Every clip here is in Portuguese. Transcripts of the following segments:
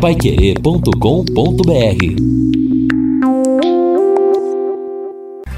paiquerê.com.br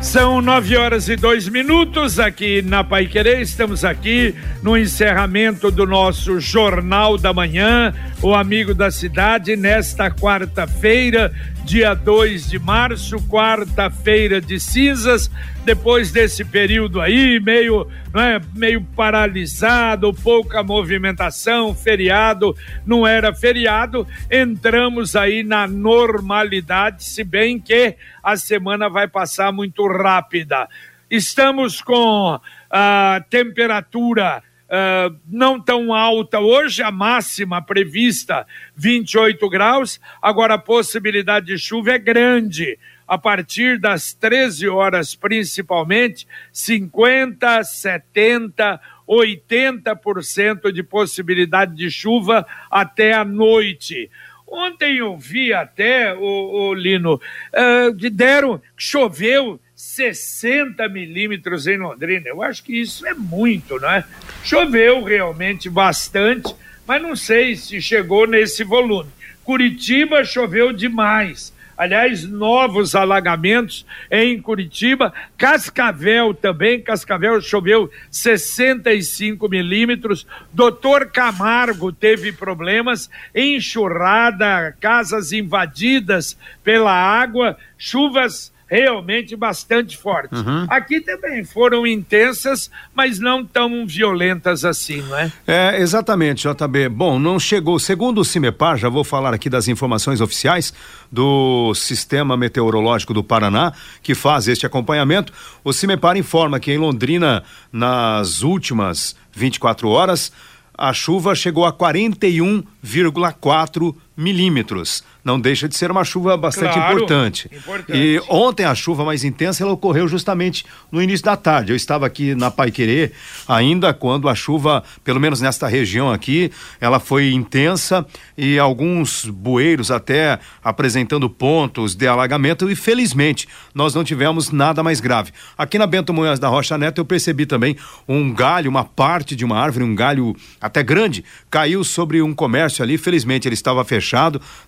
São nove horas e dois minutos aqui na Pai Querer. Estamos aqui no encerramento do nosso Jornal da Manhã, o Amigo da Cidade, nesta quarta-feira, dia 2 de março, quarta-feira de cinzas. Depois desse período aí, meio, não é, meio paralisado, pouca movimentação, feriado, não era feriado, entramos aí na normalidade, se bem que a semana vai passar muito rápida. Estamos com a temperatura Uh, não tão alta hoje, a máxima prevista 28 graus, agora a possibilidade de chuva é grande. A partir das 13 horas, principalmente, 50, 70, 80% de possibilidade de chuva até a noite. Ontem eu vi até, o, o Lino, uh, deram, choveu 60 milímetros em Londrina. Eu acho que isso é muito, não é? Choveu realmente bastante, mas não sei se chegou nesse volume. Curitiba choveu demais. Aliás, novos alagamentos em Curitiba. Cascavel também. Cascavel choveu 65 milímetros. Doutor Camargo teve problemas. Enxurrada, casas invadidas pela água, chuvas realmente bastante fortes. Uhum. Aqui também foram intensas, mas não tão violentas assim, não é? É, exatamente, JB. Bom, não chegou, segundo o CIMEPAR, já vou falar aqui das informações oficiais do Sistema Meteorológico do Paraná, que faz este acompanhamento. O CIMEPAR informa que em Londrina, nas últimas 24 horas, a chuva chegou a 41,4 milímetros não deixa de ser uma chuva bastante claro, importante. importante. E ontem a chuva mais intensa ela ocorreu justamente no início da tarde. Eu estava aqui na Paiquerê ainda quando a chuva, pelo menos nesta região aqui, ela foi intensa e alguns bueiros até apresentando pontos de alagamento e felizmente nós não tivemos nada mais grave. Aqui na Bento Munhoz da Rocha Neto eu percebi também um galho, uma parte de uma árvore, um galho até grande, caiu sobre um comércio ali, felizmente ele estava fechado,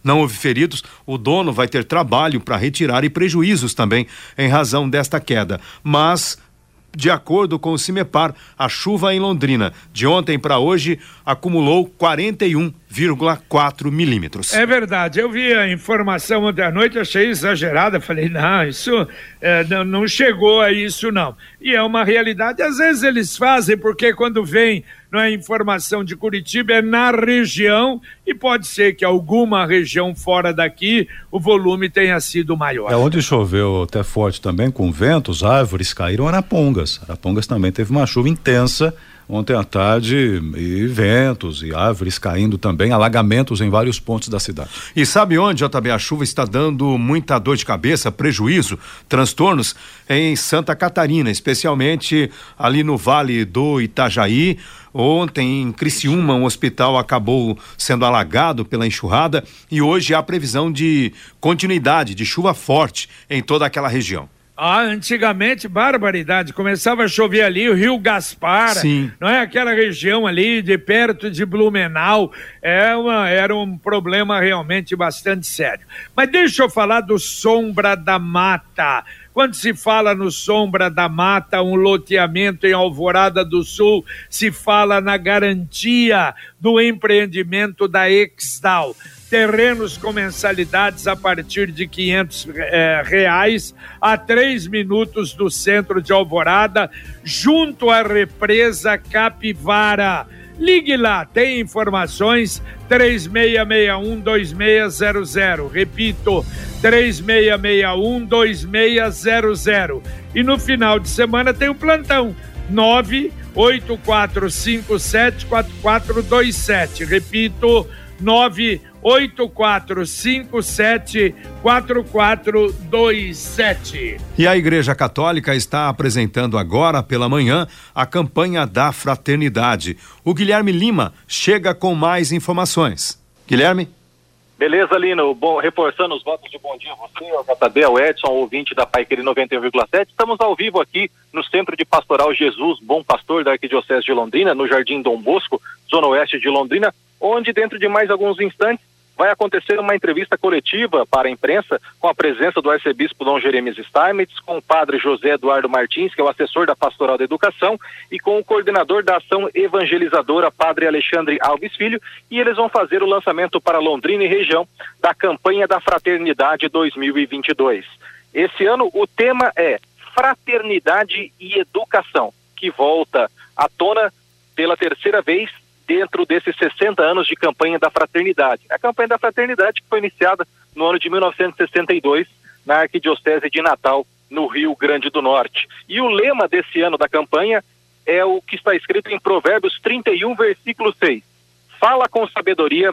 não houve feridos, o dono vai ter trabalho para retirar e prejuízos também em razão desta queda. Mas de acordo com o CIMEPAR, a chuva em Londrina de ontem para hoje acumulou 41,4 milímetros. É verdade. Eu vi a informação ontem à noite, achei exagerada. Falei, não, isso é, não, não chegou a isso, não. E é uma realidade. Às vezes eles fazem, porque quando vem não é informação de Curitiba, é na região e pode ser que alguma região fora daqui o volume tenha sido maior. É onde choveu até forte também, com ventos, árvores caíram Arapongas. Arapongas também teve uma chuva intensa ontem à tarde e ventos e árvores caindo também, alagamentos em vários pontos da cidade. E sabe onde, JB, a chuva está dando muita dor de cabeça, prejuízo, transtornos? Em Santa Catarina, especialmente ali no Vale do Itajaí. Ontem, em Criciúma, um hospital acabou sendo alagado pela enxurrada e hoje há previsão de continuidade de chuva forte em toda aquela região. Ah, antigamente, barbaridade. Começava a chover ali, o Rio Gaspar, Sim. não é? Aquela região ali de perto de Blumenau. É uma, era um problema realmente bastante sério. Mas deixa eu falar do Sombra da Mata. Quando se fala no Sombra da Mata, um loteamento em Alvorada do Sul, se fala na garantia do empreendimento da Exdal terrenos com mensalidades a partir de quinhentos é, reais a três minutos do centro de Alvorada, junto à represa Capivara. Ligue lá, tem informações 3661-2600. Repito, 3661-2600. E no final de semana tem o plantão 984574427. Repito, 984574427. E a Igreja Católica está apresentando agora pela manhã a campanha da fraternidade. O Guilherme Lima chega com mais informações. Guilherme? Beleza, Lino. Bom, reforçando os votos de bom dia a você, ao JB, ao Edson, ouvinte da Paiqueri 91,7. Estamos ao vivo aqui no Centro de Pastoral Jesus, Bom Pastor da Arquidiocese de Londrina, no Jardim Dom Bosco, zona oeste de Londrina, onde dentro de mais alguns instantes vai acontecer uma entrevista coletiva para a imprensa com a presença do arcebispo Dom Jeremias Steinmetz, com o padre José Eduardo Martins, que é o assessor da Pastoral da Educação, e com o coordenador da ação evangelizadora, padre Alexandre Alves Filho, e eles vão fazer o lançamento para Londrina e região da campanha da Fraternidade 2022. Esse ano o tema é Fraternidade e Educação, que volta à tona pela terceira vez dentro desses 60 anos de campanha da fraternidade. A campanha da fraternidade foi iniciada no ano de 1962 na Arquidiocese de Natal, no Rio Grande do Norte. E o lema desse ano da campanha é o que está escrito em Provérbios 31, versículo 6. Fala com sabedoria,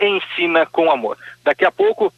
ensina com amor. Daqui a pouco,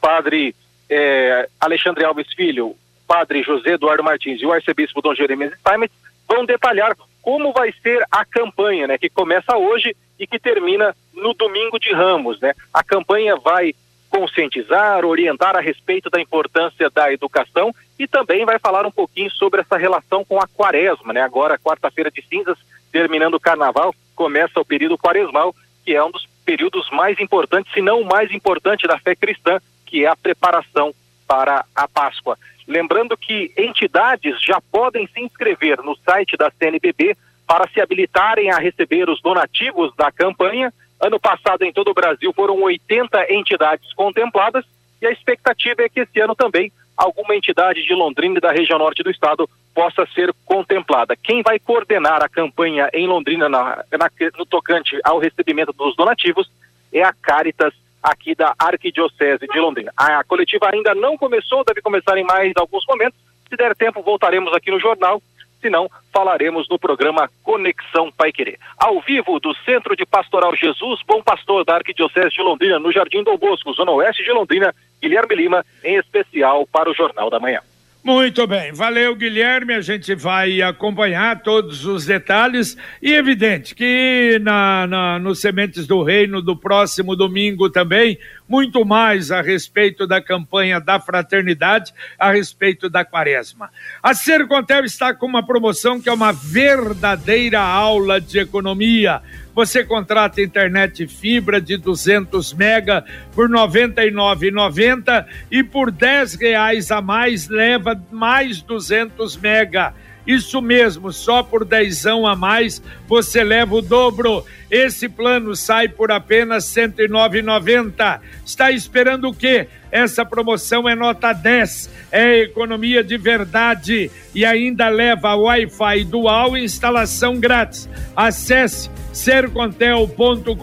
padre eh, Alexandre Alves Filho, padre José Eduardo Martins e o arcebispo Dom Jeremias Steinmetz vão detalhar como vai ser a campanha, né, que começa hoje e que termina no domingo de Ramos, né? A campanha vai conscientizar, orientar a respeito da importância da educação e também vai falar um pouquinho sobre essa relação com a quaresma, né? Agora, quarta-feira de cinzas, terminando o carnaval, começa o período quaresmal, que é um dos períodos mais importantes, se não o mais importante da fé cristã, que é a preparação para a Páscoa. Lembrando que entidades já podem se inscrever no site da CNBB para se habilitarem a receber os donativos da campanha. Ano passado, em todo o Brasil, foram 80 entidades contempladas e a expectativa é que esse ano também alguma entidade de Londrina e da região norte do estado possa ser contemplada. Quem vai coordenar a campanha em Londrina na, na, no tocante ao recebimento dos donativos é a Caritas aqui da Arquidiocese de Londrina. A coletiva ainda não começou, deve começar em mais alguns momentos. Se der tempo, voltaremos aqui no jornal. Se não, falaremos no programa Conexão Pai Querer. Ao vivo do Centro de Pastoral Jesus, Bom Pastor da Arquidiocese de Londrina, no Jardim Dom Bosco, Zona Oeste de Londrina, Guilherme Lima, em especial para o Jornal da Manhã. Muito bem, valeu Guilherme, a gente vai acompanhar todos os detalhes. E evidente que na, na, Sementes do Reino do próximo domingo também, muito mais a respeito da campanha da fraternidade, a respeito da quaresma. A Sercontel está com uma promoção que é uma verdadeira aula de economia você contrata internet fibra de 200 mega por R$ 99,90 e por R$ reais a mais leva mais 200 mega. Isso mesmo, só por dezão a mais você leva o dobro. Esse plano sai por apenas R$ 109,90. Está esperando o quê? Essa promoção é nota 10, é economia de verdade e ainda leva Wi-Fi dual e instalação grátis. Acesse sercontel.com.br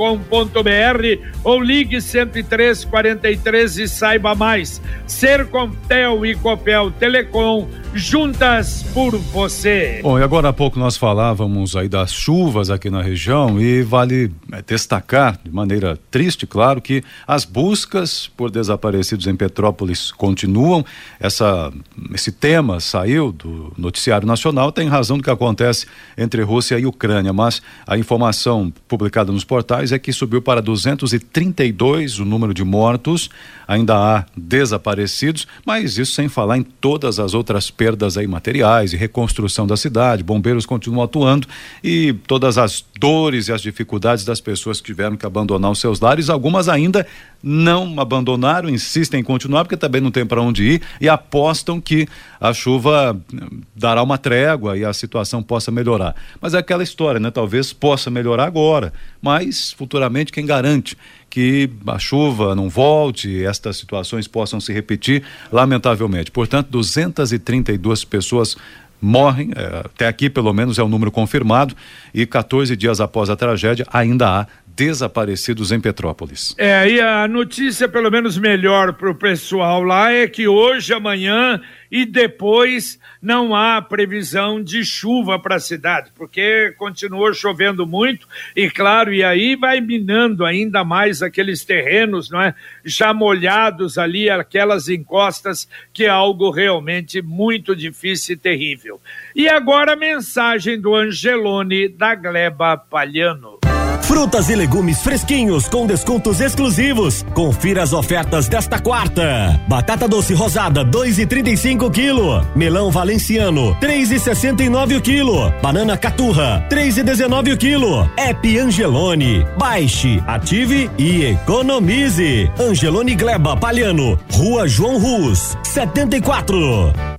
ou ligue 10343 e saiba mais. Sercontel e Copel Telecom juntas por você. Bom, e agora há pouco nós falávamos aí das chuvas aqui na região e vale é, destacar de maneira triste, claro, que as buscas por desaparecidos em Petrópolis continuam. Essa, esse tema saiu do noticiário nacional, tem razão do que acontece entre Rússia e Ucrânia, mas a informação publicada nos portais é que subiu para 232 o número de mortos, ainda há desaparecidos, mas isso sem falar em todas as outras perdas aí materiais e reconstrução da cidade, bombeiros continuam atuando e todas as dores e as dificuldades das pessoas que tiveram que abandonar os seus lares, algumas ainda não abandonaram, insistem em continuar porque também não tem para onde ir e apostam que a chuva dará uma trégua e a situação possa melhorar. Mas é aquela história, né? Talvez possa melhorar agora, mas futuramente quem garante que a chuva não volte, estas situações possam se repetir, lamentavelmente. Portanto, 232 pessoas morrem, é, até aqui pelo menos é o número confirmado, e 14 dias após a tragédia ainda há desaparecidos em Petrópolis. É, e a notícia, pelo menos melhor para o pessoal lá, é que hoje, amanhã e depois não há previsão de chuva para a cidade, porque continuou chovendo muito e, claro, e aí vai minando ainda mais aqueles terrenos, não é? Já molhados ali, aquelas encostas, que é algo realmente muito difícil e terrível. E agora a mensagem do Angelone da Gleba Palhano. Frutas e legumes fresquinhos com descontos exclusivos. Confira as ofertas desta quarta. Batata doce rosada 2,35 quilo. Melão valenciano 3,69 o quilo. Banana caturra 3,19 o quilo. App Angelone. Baixe, ative e economize. Angelone Gleba Palhano, Rua João Rus, 74.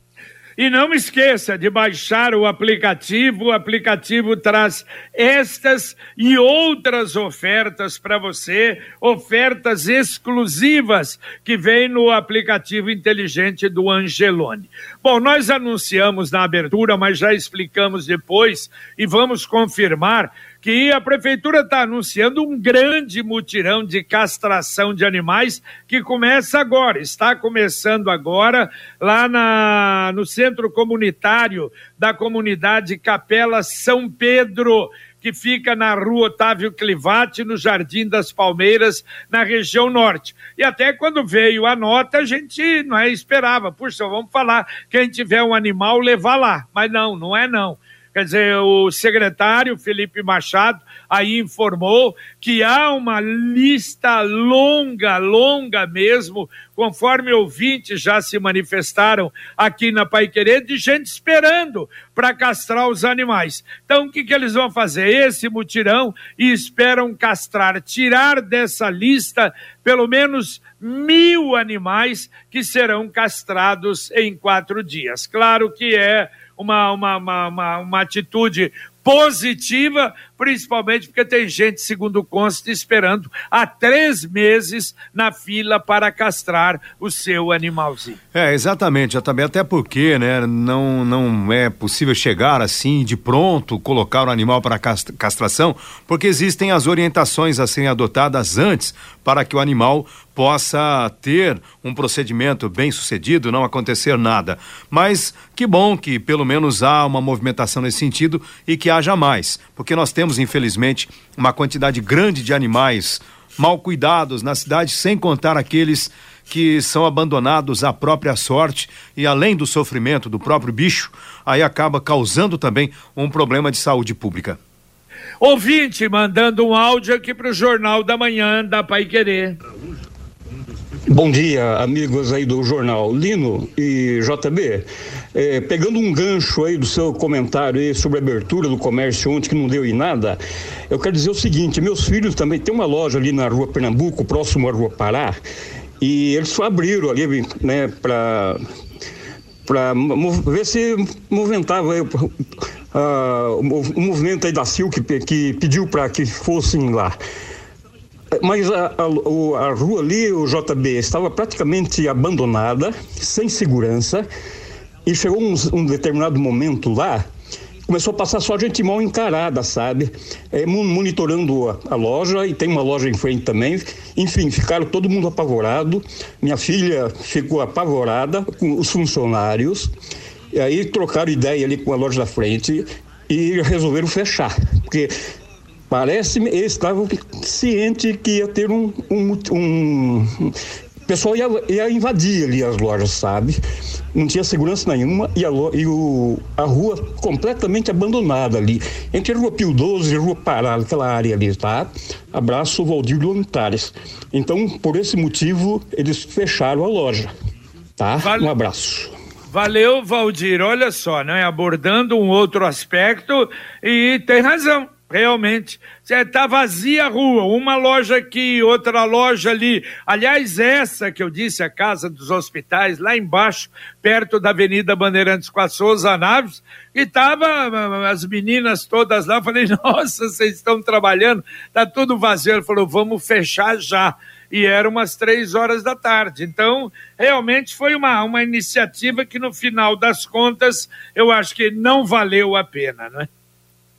E não esqueça de baixar o aplicativo. O aplicativo traz estas e outras ofertas para você, ofertas exclusivas que vem no aplicativo inteligente do Angelone. Bom, nós anunciamos na abertura, mas já explicamos depois e vamos confirmar que a prefeitura está anunciando um grande mutirão de castração de animais que começa agora, está começando agora lá na, no centro comunitário da comunidade Capela São Pedro que fica na rua Otávio Clivati, no Jardim das Palmeiras, na região norte. E até quando veio a nota, a gente não é, esperava, puxa, vamos falar, quem tiver um animal, levar lá. Mas não, não é não. Quer dizer, o secretário Felipe Machado aí informou que há uma lista longa, longa mesmo, conforme ouvintes já se manifestaram aqui na Pai Querer, de gente esperando para castrar os animais. Então, o que, que eles vão fazer? Esse mutirão e esperam castrar, tirar dessa lista pelo menos mil animais que serão castrados em quatro dias. Claro que é uma, uma, uma, uma, uma atitude positiva, principalmente porque tem gente, segundo consta, esperando há três meses na fila para castrar o seu animalzinho. É, exatamente, também até porque, né, não, não é possível chegar assim de pronto, colocar o animal para castração, porque existem as orientações a serem adotadas antes para que o animal possa ter um procedimento bem sucedido, não acontecer nada. Mas que bom que pelo menos há uma movimentação nesse sentido e que haja mais, porque nós temos, infelizmente, uma quantidade grande de animais mal cuidados na cidade, sem contar aqueles que são abandonados à própria sorte e além do sofrimento do próprio bicho, aí acaba causando também um problema de saúde pública. Ouvinte mandando um áudio aqui para o Jornal da Manhã da Pai Querer. Bom dia, amigos aí do jornal Lino e JB. É, pegando um gancho aí do seu comentário aí sobre a abertura do comércio ontem que não deu em nada, eu quero dizer o seguinte: meus filhos também têm uma loja ali na rua Pernambuco, próximo à rua Pará, e eles só abriram ali, né, para para ver se movimentava aí, uh, o movimento aí da Sil que, que pediu para que fossem lá. Mas a, a, a, rua ali, o JB, estava praticamente abandonada, sem segurança, e chegou um, um determinado momento lá, começou a passar só gente mal encarada, sabe? É, monitorando a, a, loja, e tem uma loja em frente também. Enfim, ficaram todo mundo apavorado. Minha filha ficou apavorada com os funcionários. E aí trocaram ideia ali com a loja da frente e resolveram fechar. Porque Parece-me, eles estavam cientes que ia ter um. um, um o pessoal ia, ia, invadir ali as lojas, sabe? Não tinha segurança nenhuma e, a, e o, a rua completamente abandonada ali. Entre a rua Pio 12 e a rua Pará, aquela área ali, tá? Abraço, Valdir Voluntários. Então, por esse motivo, eles fecharam a loja, tá? Vale. Um abraço. Valeu, Valdir. Olha só, né? Abordando um outro aspecto e tem razão realmente. Está vazia a rua, uma loja aqui, outra loja ali. Aliás, essa que eu disse, a Casa dos Hospitais, lá embaixo, perto da Avenida Bandeirantes com a Souza Naves, e tava as meninas todas lá. Falei, nossa, vocês estão trabalhando, tá tudo vazio. Ele falou, vamos fechar já. E era umas três horas da tarde. Então, realmente foi uma, uma iniciativa que, no final das contas, eu acho que não valeu a pena, não é?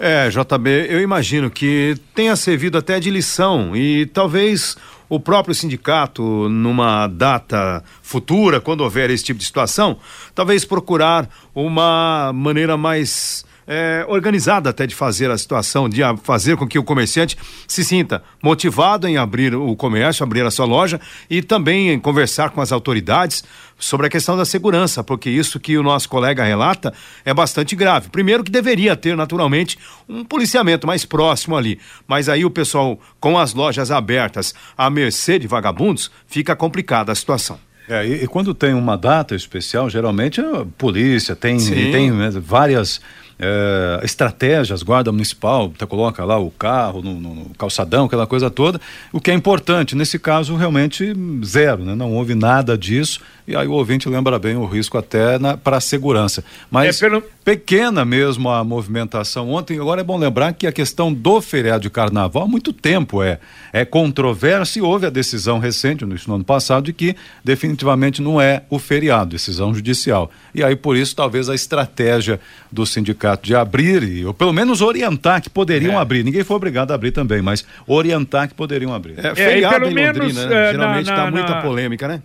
É, JB, eu imagino que tenha servido até de lição e talvez o próprio sindicato, numa data futura, quando houver esse tipo de situação, talvez procurar uma maneira mais é, organizada até de fazer a situação, de fazer com que o comerciante se sinta motivado em abrir o comércio, abrir a sua loja e também em conversar com as autoridades sobre a questão da segurança, porque isso que o nosso colega relata é bastante grave. Primeiro que deveria ter naturalmente um policiamento mais próximo ali, mas aí o pessoal com as lojas abertas à mercê de vagabundos, fica complicada a situação. É, e, e, quando tem uma data especial, geralmente a polícia tem, tem né, várias é, estratégias, guarda municipal, você coloca lá o carro no, no, calçadão, aquela coisa toda. O que é importante, nesse caso, realmente zero, né? Não houve nada disso. E aí o ouvinte lembra bem o risco até para a segurança. Mas é pelo... pequena mesmo a movimentação ontem. Agora é bom lembrar que a questão do feriado de carnaval há muito tempo é, é controversa e houve a decisão recente, no ano passado, de que definitivamente não é o feriado, decisão judicial. E aí, por isso, talvez a estratégia do sindicato de abrir, ou pelo menos orientar que poderiam é. abrir. Ninguém foi obrigado a abrir também, mas orientar que poderiam abrir. É, feriado é, pelo em Londrina, menos, né? geralmente dá muita na... polêmica, né?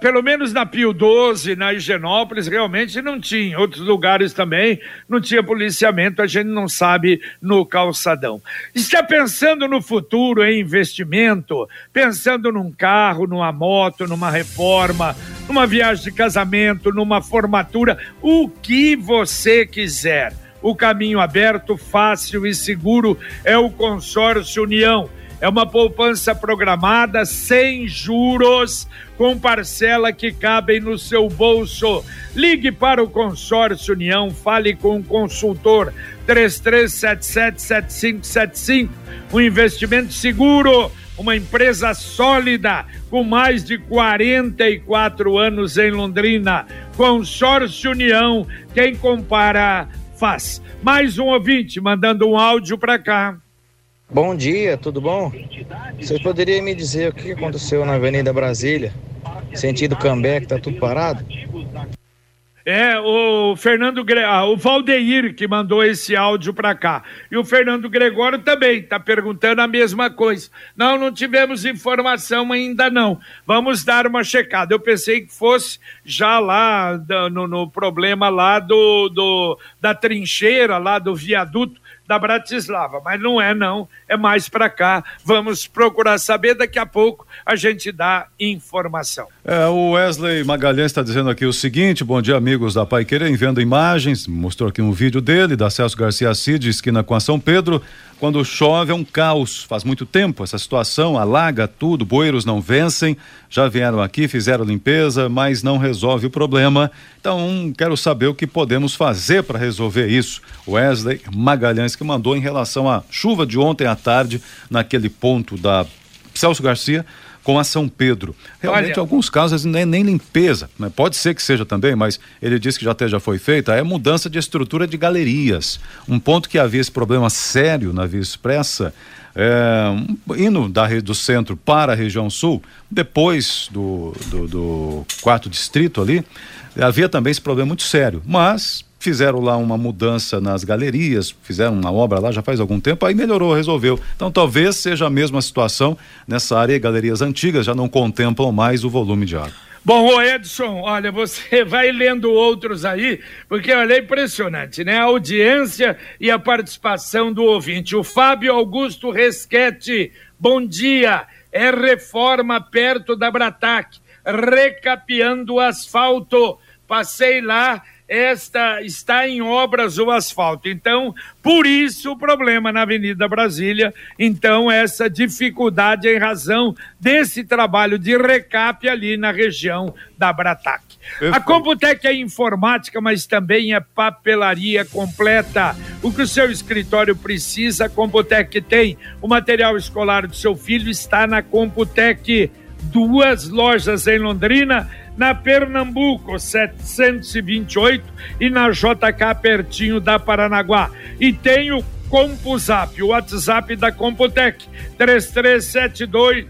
Pelo menos na Pio 12, na Higienópolis, realmente não tinha. Outros lugares também não tinha policiamento, a gente não sabe no calçadão. Está pensando no futuro, em investimento, pensando num carro, numa moto, numa reforma, numa viagem de casamento, numa formatura, o que você quiser. O caminho aberto, fácil e seguro é o Consórcio União é uma poupança programada sem juros, com parcela que cabem no seu bolso. Ligue para o Consórcio União, fale com o consultor 33777575. Um investimento seguro, uma empresa sólida, com mais de 44 anos em Londrina. Consórcio União, quem compara faz. Mais um ouvinte mandando um áudio para cá. Bom dia, tudo bom? Você poderia me dizer o que aconteceu na Avenida Brasília, sentido Cambé, que tá tudo parado? É, o Fernando Gre... Ah, o Valdeir que mandou esse áudio para cá. E o Fernando Gregório também está perguntando a mesma coisa. Não, não tivemos informação ainda não. Vamos dar uma checada. Eu pensei que fosse já lá no, no problema lá do, do da trincheira, lá do viaduto da Bratislava, mas não é não, é mais para cá. Vamos procurar saber daqui a pouco a gente dá informação. É, o Wesley Magalhães está dizendo aqui o seguinte: bom dia, amigos da Pai Querer, vendo imagens, mostrou aqui um vídeo dele, da Celso Garcia Cid, esquina com a São Pedro. Quando chove é um caos. Faz muito tempo essa situação, alaga tudo, boeiros não vencem. Já vieram aqui, fizeram limpeza, mas não resolve o problema. Então, quero saber o que podemos fazer para resolver isso. Wesley Magalhães que mandou em relação à chuva de ontem à tarde, naquele ponto da Celso Garcia com a São Pedro. Realmente, Olha... alguns casos não é nem limpeza, né? pode ser que seja também, mas ele disse que já até já foi feita, é mudança de estrutura de galerias. Um ponto que havia esse problema sério na Via Expressa, é, indo da, do centro para a região sul, depois do, do, do quarto distrito ali, havia também esse problema muito sério, mas fizeram lá uma mudança nas galerias, fizeram uma obra lá já faz algum tempo, aí melhorou, resolveu. Então talvez seja a mesma situação nessa área, galerias antigas já não contemplam mais o volume de água. Bom, ô Edson, olha, você vai lendo outros aí, porque olha, é impressionante, né? A audiência e a participação do ouvinte. O Fábio Augusto Resquete, bom dia. É reforma perto da Bratac, recapeando o asfalto. Passei lá esta está em obras o asfalto. Então, por isso o problema na Avenida Brasília. Então, essa dificuldade em razão desse trabalho de recap ali na região da Bratac. A Computec é informática, mas também é papelaria completa. O que o seu escritório precisa, a Computec tem. O material escolar do seu filho está na Computec. Duas lojas em Londrina na Pernambuco 728 e na JK pertinho da Paranaguá. E tem o CompuZap, o WhatsApp da Computec 3372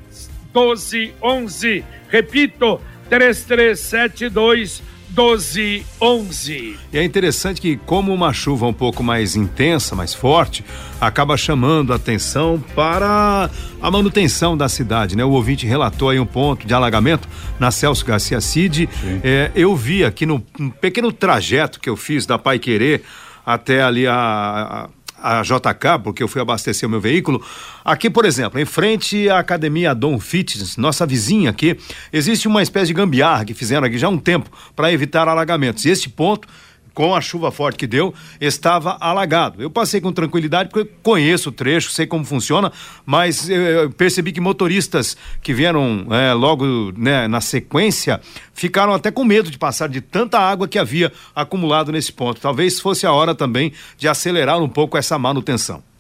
1211. Repito, 3372 12, 11. E é interessante que, como uma chuva um pouco mais intensa, mais forte, acaba chamando a atenção para a manutenção da cidade, né? O ouvinte relatou aí um ponto de alagamento na Celso Garcia Cid. É, eu vi aqui no um pequeno trajeto que eu fiz da Pai Querer até ali a, a, a JK, porque eu fui abastecer o meu veículo. Aqui, por exemplo, em frente à academia Dom Fitness, nossa vizinha aqui, existe uma espécie de gambiarra que fizeram aqui já há um tempo para evitar alagamentos. E este ponto com a chuva forte que deu, estava alagado. Eu passei com tranquilidade porque conheço o trecho, sei como funciona, mas eh, percebi que motoristas que vieram eh, logo né, na sequência ficaram até com medo de passar de tanta água que havia acumulado nesse ponto. Talvez fosse a hora também de acelerar um pouco essa manutenção.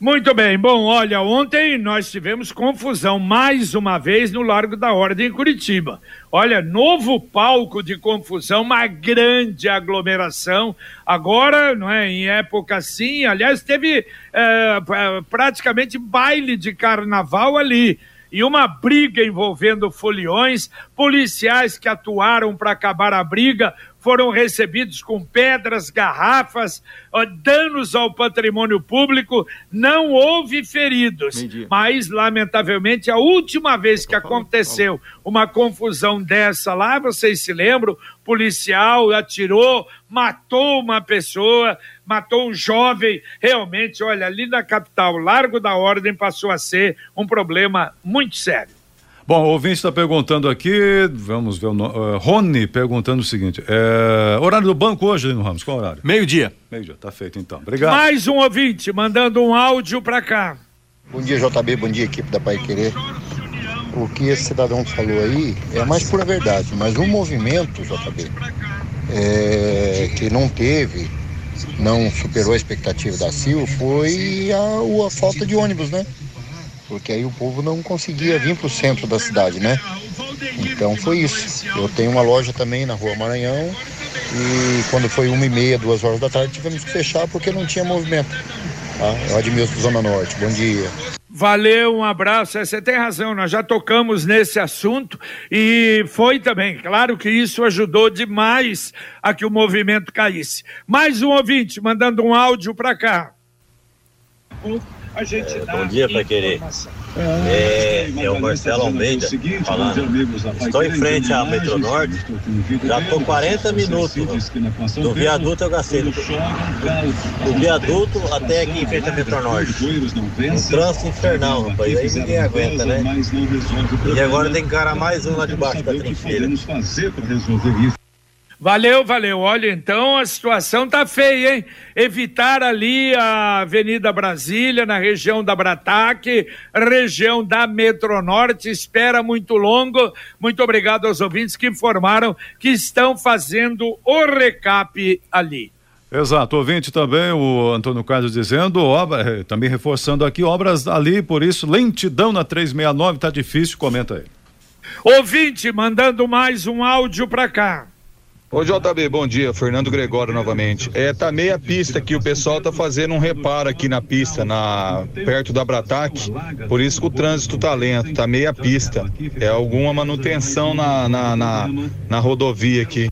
Muito bem, bom, olha, ontem nós tivemos confusão mais uma vez no Largo da Ordem em Curitiba. Olha, novo palco de confusão, uma grande aglomeração. Agora, não é, em época assim, aliás, teve é, praticamente baile de carnaval ali e uma briga envolvendo foliões, policiais que atuaram para acabar a briga foram recebidos com pedras, garrafas, danos ao patrimônio público, não houve feridos. Mas, lamentavelmente, a última vez que aconteceu uma confusão dessa lá, vocês se lembram, policial atirou, matou uma pessoa, matou um jovem. Realmente, olha, ali na capital, Largo da Ordem passou a ser um problema muito sério. Bom, o ouvinte está perguntando aqui, vamos ver o nome. Uh, Rony perguntando o seguinte: é, horário do banco hoje, no Ramos, qual horário? Meio-dia. Meio-dia, tá feito então. Obrigado. Mais um ouvinte mandando um áudio para cá. Bom dia, JB, bom dia, equipe da Pai Querer. O que esse cidadão falou aí é a mais pura verdade, mas o movimento, JB, é, que não teve, não superou a expectativa da CIL, foi a, a falta de ônibus, né? Porque aí o povo não conseguia vir para o centro da cidade, né? Então foi isso. Eu tenho uma loja também na rua Maranhão e quando foi uma e meia, duas horas da tarde, tivemos que fechar porque não tinha movimento. Tá? Eu administro Zona Norte. Bom dia. Valeu, um abraço. Você tem razão, nós já tocamos nesse assunto e foi também. Claro que isso ajudou demais a que o movimento caísse. Mais um ouvinte mandando um áudio para cá a gente é, Bom dia, para querer. É, é o Marcelo Almeida falando. Estou em frente à Metro Norte, já estou 40 minutos. Do viaduto eu gastei. Do, viaduto até aqui em frente à Metro Norte. Um trânsito infernal, rapaz. Aí ninguém aguenta, né? E agora tem que encarar mais um lá debaixo da trincheira. Valeu, valeu. Olha, então a situação tá feia, hein? Evitar ali a Avenida Brasília, na região da Brataque, região da Metronorte, espera muito longo. Muito obrigado aos ouvintes que informaram que estão fazendo o recap ali. Exato, ouvinte também, o Antônio Carlos dizendo, obra, eh, também reforçando aqui, obras ali, por isso, lentidão na 369, tá difícil, comenta aí. Ouvinte, mandando mais um áudio para cá. Ô JB, bom dia, Fernando Gregório novamente. É, tá meia pista que o pessoal tá fazendo um reparo aqui na pista, na perto da Brataque, por isso que o trânsito tá lento, tá meia pista. É alguma manutenção na, na, na, na rodovia aqui.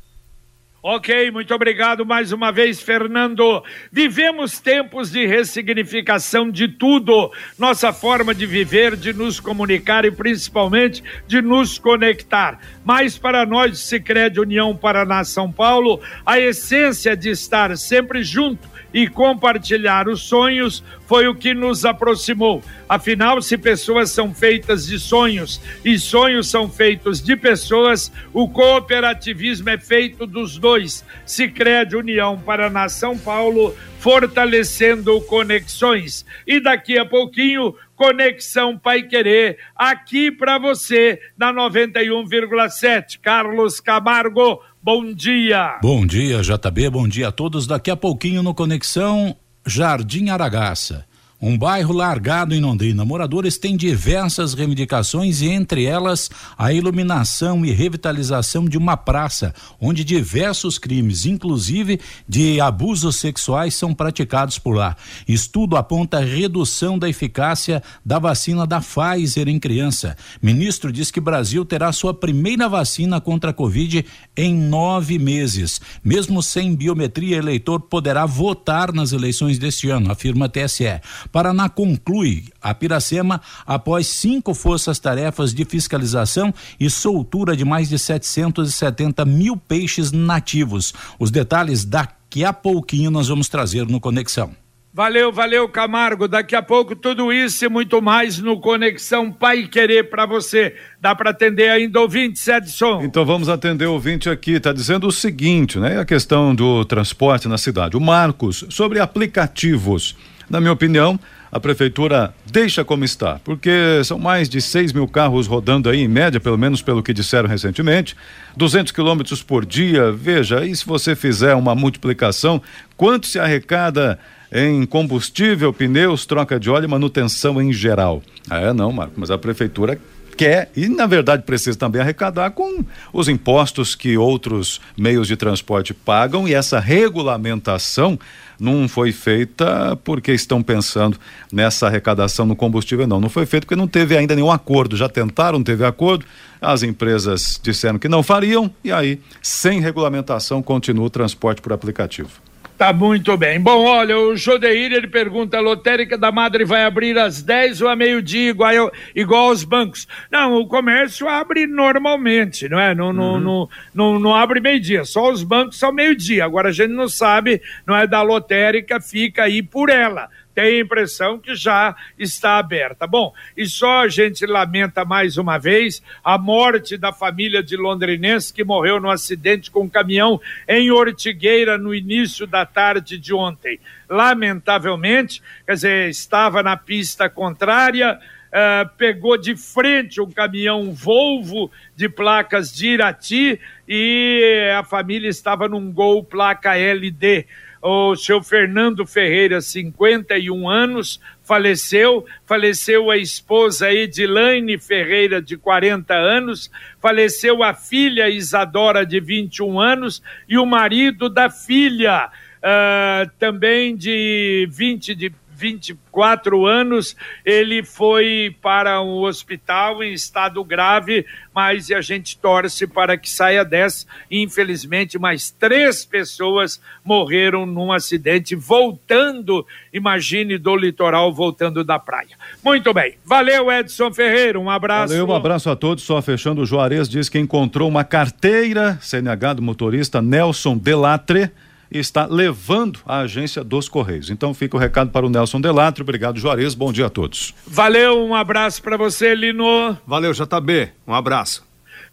Ok, muito obrigado mais uma vez, Fernando. Vivemos tempos de ressignificação de tudo. Nossa forma de viver, de nos comunicar e principalmente de nos conectar. Mas para nós, Sicredi União Paraná São Paulo, a essência de estar sempre junto e compartilhar os sonhos foi o que nos aproximou. Afinal, se pessoas são feitas de sonhos e sonhos são feitos de pessoas, o cooperativismo é feito dos dois. Se crede União Paraná São Paulo, fortalecendo conexões. E daqui a pouquinho, Conexão Pai Querer, aqui para você, na 91,7. Carlos Camargo, Bom dia. Bom dia, JB. Bom dia a todos. Daqui a pouquinho no Conexão Jardim Aragaça. Um bairro largado em Londrina. Moradores têm diversas reivindicações e entre elas a iluminação e revitalização de uma praça onde diversos crimes, inclusive de abusos sexuais, são praticados por lá. Estudo aponta redução da eficácia da vacina da Pfizer em criança. Ministro diz que Brasil terá sua primeira vacina contra a Covid em nove meses. Mesmo sem biometria, eleitor poderá votar nas eleições deste ano, afirma TSE. Paraná conclui a Piracema após cinco forças-tarefas de fiscalização e soltura de mais de 770 mil peixes nativos. Os detalhes daqui a pouquinho nós vamos trazer no Conexão. Valeu, valeu, Camargo. Daqui a pouco tudo isso e muito mais no Conexão Pai Querer para você. Dá para atender ainda ouvinte, Edson? Então vamos atender o ouvinte aqui. Está dizendo o seguinte, né? A questão do transporte na cidade. O Marcos, sobre aplicativos. Na minha opinião, a prefeitura deixa como está, porque são mais de 6 mil carros rodando aí, em média, pelo menos pelo que disseram recentemente, 200 quilômetros por dia. Veja, e se você fizer uma multiplicação, quanto se arrecada em combustível, pneus, troca de óleo e manutenção em geral. Ah, é, não, Marco, mas a prefeitura quer e na verdade precisa também arrecadar com os impostos que outros meios de transporte pagam e essa regulamentação não foi feita porque estão pensando nessa arrecadação no combustível não, não foi feito porque não teve ainda nenhum acordo, já tentaram, teve acordo, as empresas disseram que não fariam e aí sem regulamentação continua o transporte por aplicativo. Tá muito bem. Bom, olha, o Jodeir ele pergunta: a lotérica da Madre vai abrir às 10 ou a meio-dia, igual, igual aos bancos? Não, o comércio abre normalmente, não é? Não, uhum. não, não, não, não abre meio-dia, só os bancos são meio-dia. Agora a gente não sabe, não é? Da lotérica, fica aí por ela tem a impressão que já está aberta. Bom, e só a gente lamenta mais uma vez a morte da família de londrinense que morreu no acidente com um caminhão em Ortigueira no início da tarde de ontem. Lamentavelmente, quer dizer, estava na pista contrária, Uh, pegou de frente um caminhão Volvo de placas de Irati e a família estava num Gol placa LD o seu Fernando Ferreira, 51 anos, faleceu, faleceu a esposa Edilane Ferreira, de 40 anos, faleceu a filha Isadora, de 21 anos, e o marido da filha, uh, também de 20, de 24 anos, ele foi para um hospital em estado grave, mas a gente torce para que saia dessa. Infelizmente, mais três pessoas morreram num acidente voltando, imagine, do litoral, voltando da praia. Muito bem. Valeu, Edson Ferreira. Um abraço. Valeu, um abraço a todos. Só fechando, o Juarez diz que encontrou uma carteira CNH do motorista Nelson Delatre está levando a agência dos Correios. Então fica o recado para o Nelson Delatro. Obrigado, Juarez. Bom dia a todos. Valeu, um abraço para você, Lino. Valeu, JB. Um abraço.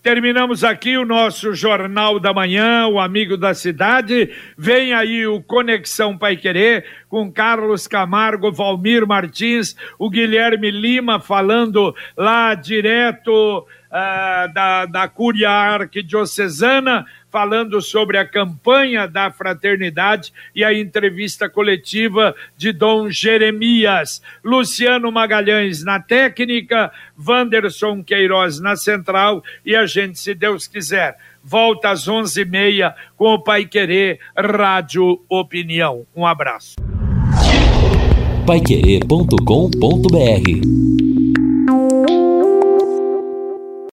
Terminamos aqui o nosso Jornal da Manhã, o Amigo da Cidade. Vem aí o Conexão Pai Querer com Carlos Camargo, Valmir Martins, o Guilherme Lima falando lá direto uh, da, da Cúria Arquidiocesana falando sobre a campanha da fraternidade e a entrevista coletiva de Dom Jeremias. Luciano Magalhães na técnica, Wanderson Queiroz na central e a gente, se Deus quiser, volta às onze e meia com o Pai Querer Rádio Opinião. Um abraço. Paiquerê.com.br